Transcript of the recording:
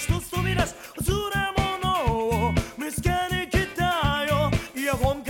一つ飛び出し忘れ物を見つけに来たよ。イヤホン